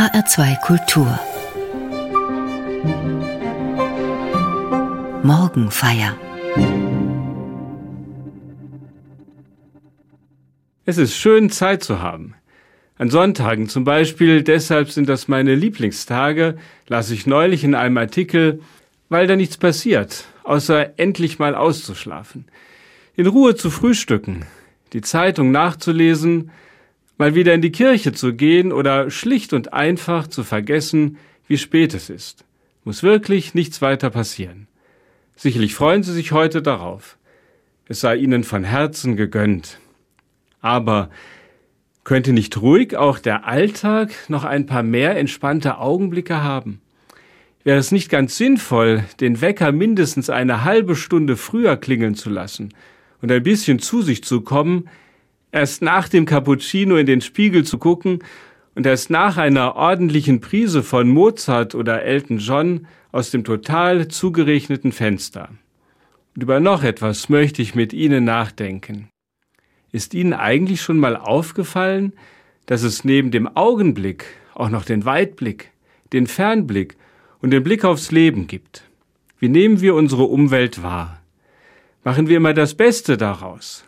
HR2 Kultur. Morgenfeier. Es ist schön, Zeit zu haben. An Sonntagen zum Beispiel, deshalb sind das meine Lieblingstage, las ich neulich in einem Artikel, weil da nichts passiert, außer endlich mal auszuschlafen, in Ruhe zu frühstücken, die Zeitung nachzulesen, mal wieder in die Kirche zu gehen oder schlicht und einfach zu vergessen, wie spät es ist. Muss wirklich nichts weiter passieren. Sicherlich freuen Sie sich heute darauf. Es sei Ihnen von Herzen gegönnt. Aber könnte nicht ruhig auch der Alltag noch ein paar mehr entspannte Augenblicke haben? Wäre es nicht ganz sinnvoll, den Wecker mindestens eine halbe Stunde früher klingeln zu lassen und ein bisschen zu sich zu kommen, erst nach dem Cappuccino in den Spiegel zu gucken und erst nach einer ordentlichen Prise von Mozart oder Elton John aus dem total zugerechneten Fenster. Und über noch etwas möchte ich mit Ihnen nachdenken. Ist Ihnen eigentlich schon mal aufgefallen, dass es neben dem Augenblick auch noch den Weitblick, den Fernblick und den Blick aufs Leben gibt? Wie nehmen wir unsere Umwelt wahr? Machen wir immer das Beste daraus?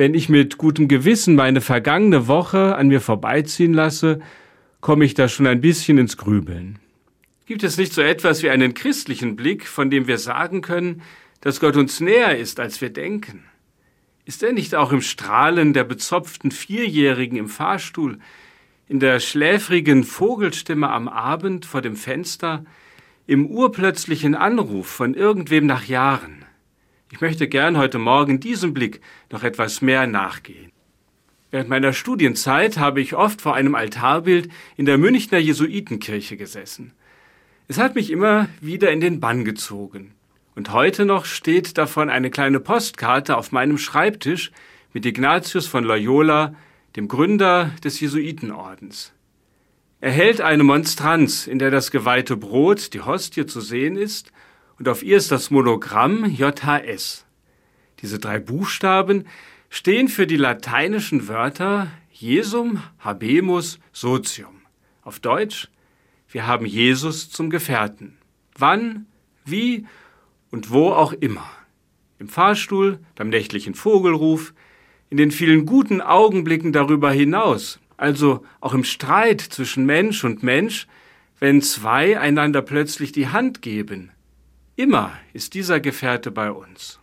Wenn ich mit gutem Gewissen meine vergangene Woche an mir vorbeiziehen lasse, komme ich da schon ein bisschen ins Grübeln. Gibt es nicht so etwas wie einen christlichen Blick, von dem wir sagen können, dass Gott uns näher ist, als wir denken? Ist er nicht auch im Strahlen der bezopften Vierjährigen im Fahrstuhl, in der schläfrigen Vogelstimme am Abend vor dem Fenster, im urplötzlichen Anruf von irgendwem nach Jahren? Ich möchte gern heute Morgen diesem Blick noch etwas mehr nachgehen. Während meiner Studienzeit habe ich oft vor einem Altarbild in der Münchner Jesuitenkirche gesessen. Es hat mich immer wieder in den Bann gezogen. Und heute noch steht davon eine kleine Postkarte auf meinem Schreibtisch mit Ignatius von Loyola, dem Gründer des Jesuitenordens. Er hält eine Monstranz, in der das geweihte Brot, die Hostie, zu sehen ist und auf ihr ist das Monogramm JHS. Diese drei Buchstaben stehen für die lateinischen Wörter Jesum habemus socium. Auf Deutsch, wir haben Jesus zum Gefährten. Wann, wie und wo auch immer. Im Fahrstuhl, beim nächtlichen Vogelruf, in den vielen guten Augenblicken darüber hinaus, also auch im Streit zwischen Mensch und Mensch, wenn zwei einander plötzlich die Hand geben, Immer ist dieser Gefährte bei uns.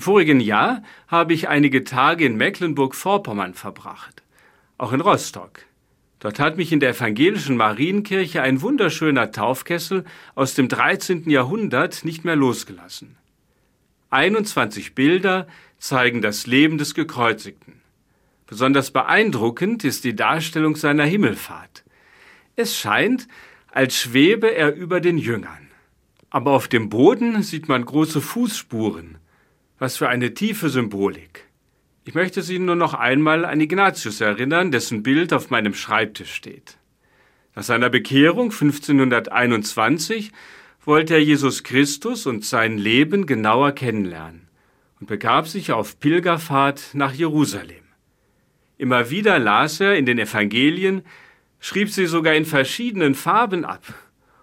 Im vorigen Jahr habe ich einige Tage in Mecklenburg-Vorpommern verbracht, auch in Rostock. Dort hat mich in der evangelischen Marienkirche ein wunderschöner Taufkessel aus dem 13. Jahrhundert nicht mehr losgelassen. 21 Bilder zeigen das Leben des Gekreuzigten. Besonders beeindruckend ist die Darstellung seiner Himmelfahrt. Es scheint, als schwebe er über den Jüngern. Aber auf dem Boden sieht man große Fußspuren. Was für eine tiefe Symbolik. Ich möchte Sie nur noch einmal an Ignatius erinnern, dessen Bild auf meinem Schreibtisch steht. Nach seiner Bekehrung 1521 wollte er Jesus Christus und sein Leben genauer kennenlernen und begab sich auf Pilgerfahrt nach Jerusalem. Immer wieder las er in den Evangelien, schrieb sie sogar in verschiedenen Farben ab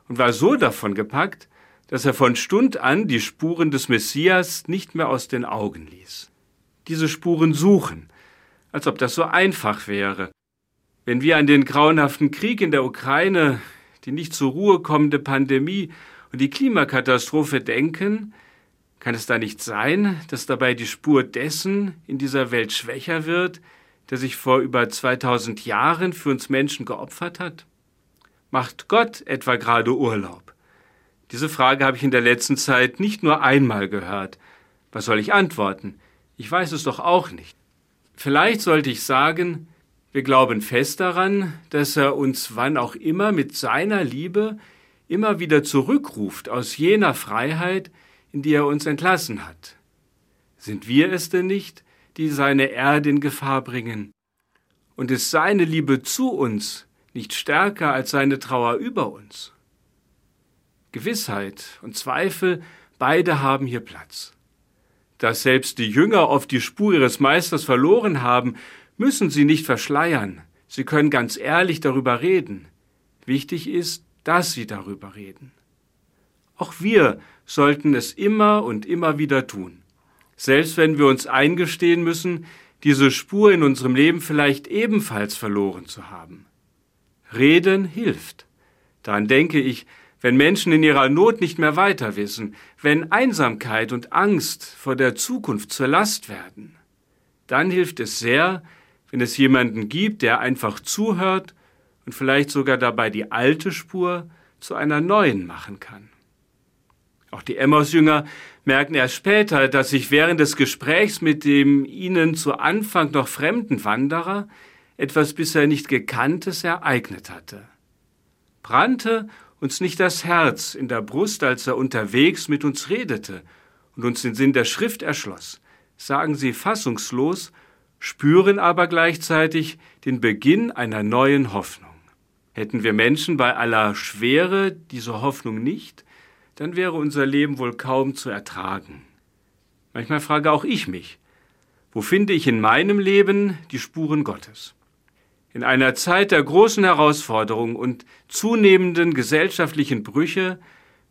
und war so davon gepackt, dass er von Stund an die Spuren des Messias nicht mehr aus den Augen ließ diese Spuren suchen, als ob das so einfach wäre. Wenn wir an den grauenhaften Krieg in der Ukraine, die nicht zur Ruhe kommende Pandemie und die Klimakatastrophe denken, kann es da nicht sein, dass dabei die Spur dessen in dieser Welt schwächer wird, der sich vor über 2000 Jahren für uns Menschen geopfert hat? Macht Gott etwa gerade Urlaub? Diese Frage habe ich in der letzten Zeit nicht nur einmal gehört. Was soll ich antworten? Ich weiß es doch auch nicht. Vielleicht sollte ich sagen, wir glauben fest daran, dass er uns wann auch immer mit seiner Liebe immer wieder zurückruft aus jener Freiheit, in die er uns entlassen hat. Sind wir es denn nicht, die seine Erde in Gefahr bringen? Und ist seine Liebe zu uns nicht stärker als seine Trauer über uns? Gewissheit und Zweifel, beide haben hier Platz dass selbst die Jünger oft die Spur ihres Meisters verloren haben, müssen sie nicht verschleiern. Sie können ganz ehrlich darüber reden. Wichtig ist, dass sie darüber reden. Auch wir sollten es immer und immer wieder tun. Selbst wenn wir uns eingestehen müssen, diese Spur in unserem Leben vielleicht ebenfalls verloren zu haben. Reden hilft. Daran denke ich, wenn Menschen in ihrer Not nicht mehr weiter wissen, wenn Einsamkeit und Angst vor der Zukunft zur Last werden, dann hilft es sehr, wenn es jemanden gibt, der einfach zuhört und vielleicht sogar dabei die alte Spur zu einer neuen machen kann. Auch die Emmaus-Jünger merken erst später, dass sich während des Gesprächs mit dem ihnen zu Anfang noch fremden Wanderer etwas bisher nicht Gekanntes ereignet hatte. Brannte uns nicht das Herz in der Brust, als er unterwegs mit uns redete und uns den Sinn der Schrift erschloss, sagen sie fassungslos, spüren aber gleichzeitig den Beginn einer neuen Hoffnung. Hätten wir Menschen bei aller Schwere diese Hoffnung nicht, dann wäre unser Leben wohl kaum zu ertragen. Manchmal frage auch ich mich, wo finde ich in meinem Leben die Spuren Gottes? In einer Zeit der großen Herausforderungen und zunehmenden gesellschaftlichen Brüche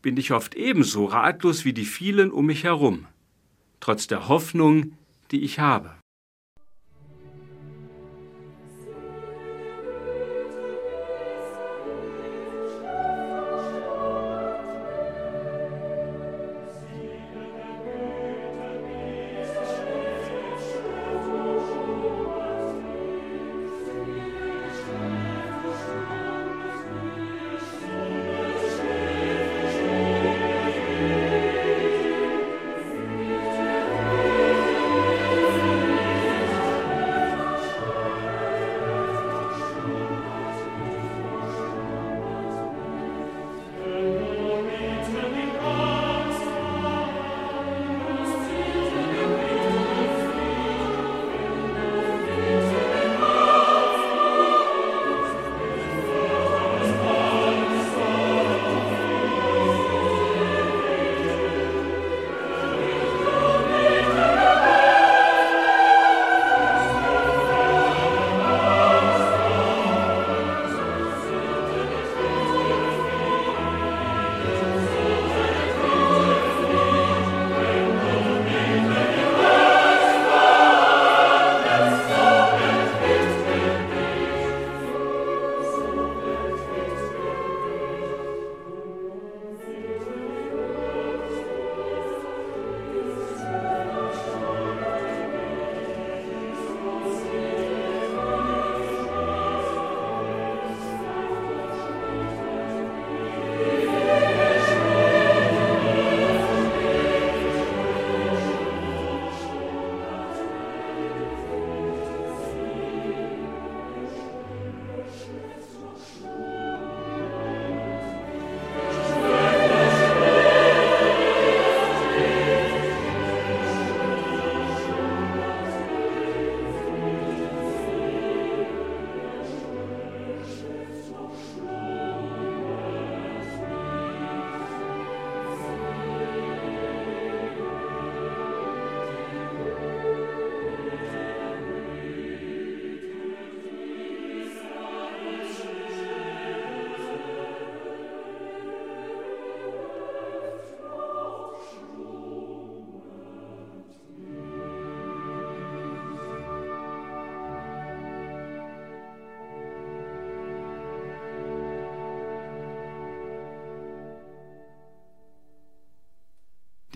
bin ich oft ebenso ratlos wie die vielen um mich herum, trotz der Hoffnung, die ich habe.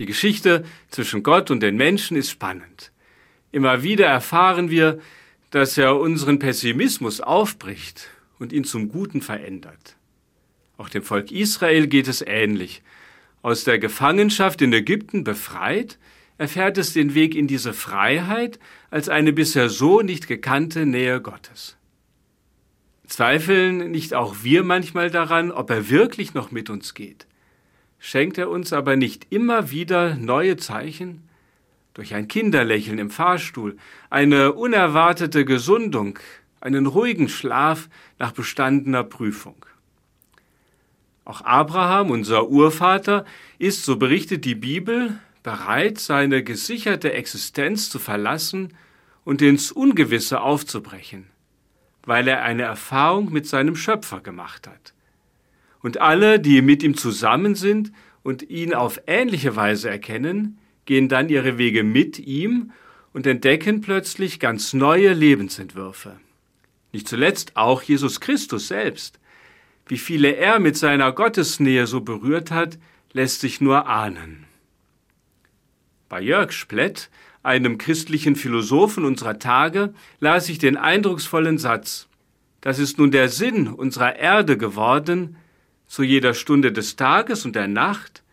Die Geschichte zwischen Gott und den Menschen ist spannend. Immer wieder erfahren wir, dass er unseren Pessimismus aufbricht und ihn zum Guten verändert. Auch dem Volk Israel geht es ähnlich. Aus der Gefangenschaft in Ägypten befreit, erfährt es den Weg in diese Freiheit als eine bisher so nicht gekannte Nähe Gottes. Zweifeln nicht auch wir manchmal daran, ob er wirklich noch mit uns geht? Schenkt er uns aber nicht immer wieder neue Zeichen? Durch ein Kinderlächeln im Fahrstuhl, eine unerwartete Gesundung, einen ruhigen Schlaf nach bestandener Prüfung. Auch Abraham, unser Urvater, ist, so berichtet die Bibel, bereit, seine gesicherte Existenz zu verlassen und ins Ungewisse aufzubrechen, weil er eine Erfahrung mit seinem Schöpfer gemacht hat. Und alle, die mit ihm zusammen sind und ihn auf ähnliche Weise erkennen, gehen dann ihre Wege mit ihm und entdecken plötzlich ganz neue Lebensentwürfe. Nicht zuletzt auch Jesus Christus selbst. Wie viele er mit seiner Gottesnähe so berührt hat, lässt sich nur ahnen. Bei Jörg Splett, einem christlichen Philosophen unserer Tage, las ich den eindrucksvollen Satz, das ist nun der Sinn unserer Erde geworden, zu jeder Stunde des Tages und der Nacht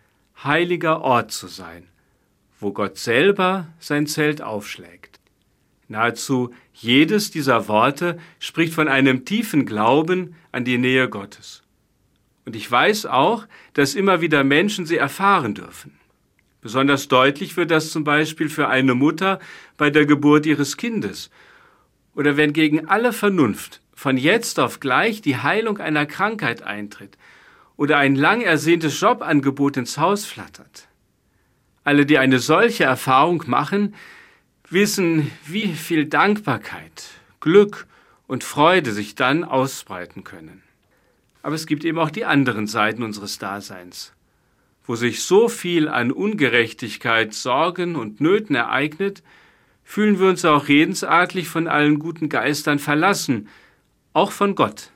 heiliger Ort zu sein, wo Gott selber sein Zelt aufschlägt. Nahezu jedes dieser Worte spricht von einem tiefen Glauben an die Nähe Gottes. Und ich weiß auch, dass immer wieder Menschen sie erfahren dürfen. Besonders deutlich wird das zum Beispiel für eine Mutter bei der Geburt ihres Kindes oder wenn gegen alle Vernunft von jetzt auf gleich die Heilung einer Krankheit eintritt oder ein lang ersehntes Jobangebot ins Haus flattert. Alle, die eine solche Erfahrung machen, wissen, wie viel Dankbarkeit, Glück und Freude sich dann ausbreiten können. Aber es gibt eben auch die anderen Seiten unseres Daseins wo sich so viel an Ungerechtigkeit, Sorgen und Nöten ereignet, fühlen wir uns auch redensartlich von allen guten Geistern verlassen, auch von Gott.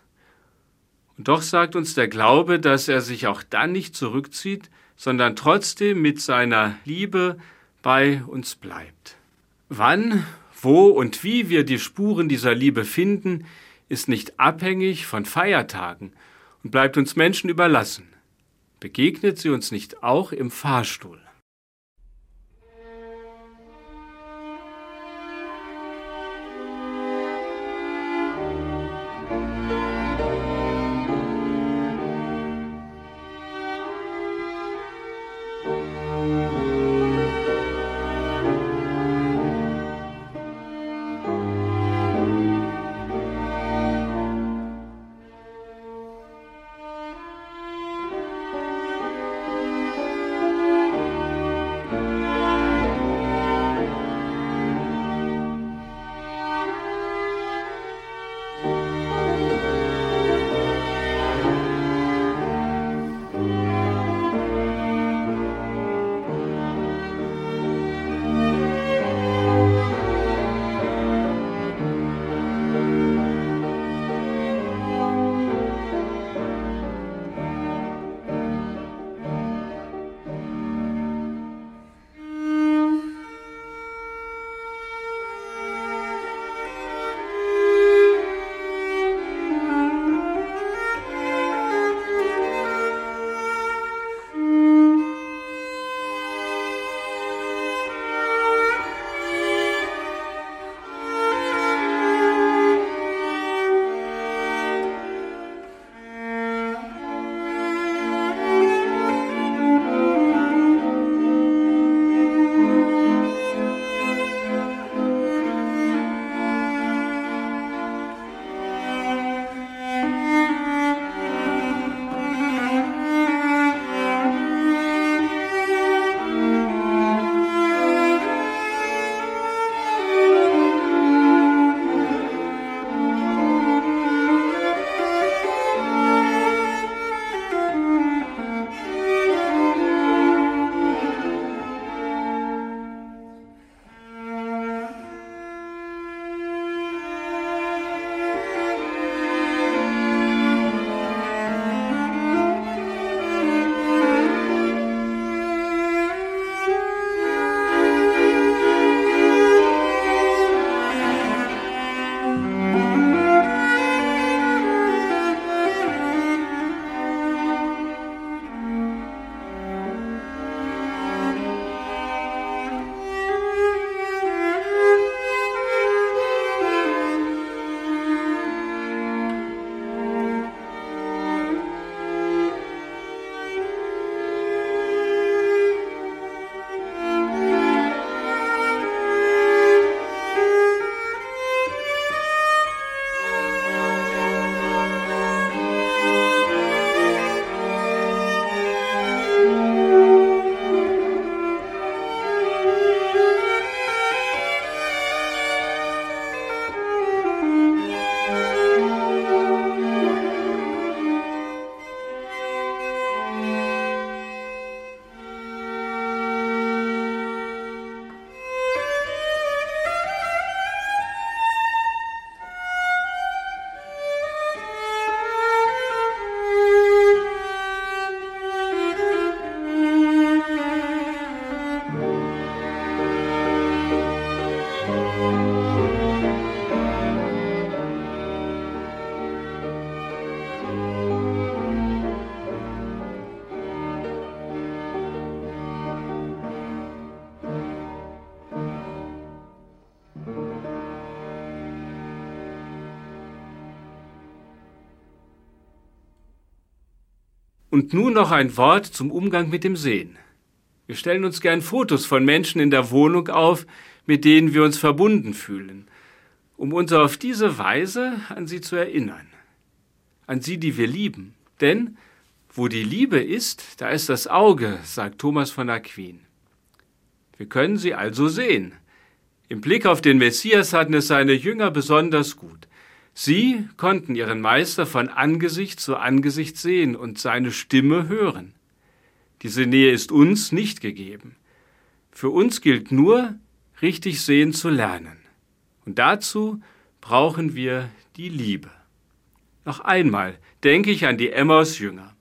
Und doch sagt uns der Glaube, dass er sich auch dann nicht zurückzieht, sondern trotzdem mit seiner Liebe bei uns bleibt. Wann, wo und wie wir die Spuren dieser Liebe finden, ist nicht abhängig von Feiertagen und bleibt uns Menschen überlassen. Begegnet sie uns nicht auch im Fahrstuhl? Und nun noch ein Wort zum Umgang mit dem Sehen. Wir stellen uns gern Fotos von Menschen in der Wohnung auf, mit denen wir uns verbunden fühlen, um uns auf diese Weise an sie zu erinnern. An sie, die wir lieben. Denn wo die Liebe ist, da ist das Auge, sagt Thomas von Aquin. Wir können sie also sehen. Im Blick auf den Messias hatten es seine Jünger besonders gut. Sie konnten ihren Meister von Angesicht zu Angesicht sehen und seine Stimme hören. Diese Nähe ist uns nicht gegeben. Für uns gilt nur, richtig sehen zu lernen. Und dazu brauchen wir die Liebe. Noch einmal denke ich an die Emmaus-Jünger.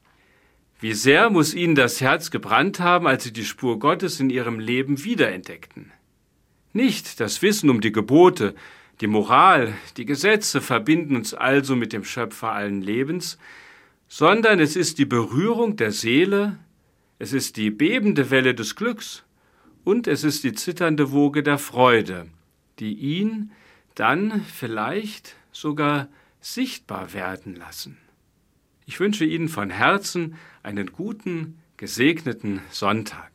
Wie sehr muss ihnen das Herz gebrannt haben, als sie die Spur Gottes in ihrem Leben wiederentdeckten. Nicht das Wissen um die Gebote, die Moral, die Gesetze verbinden uns also mit dem Schöpfer allen Lebens, sondern es ist die Berührung der Seele, es ist die bebende Welle des Glücks und es ist die zitternde Woge der Freude, die ihn dann vielleicht sogar sichtbar werden lassen. Ich wünsche Ihnen von Herzen einen guten, gesegneten Sonntag.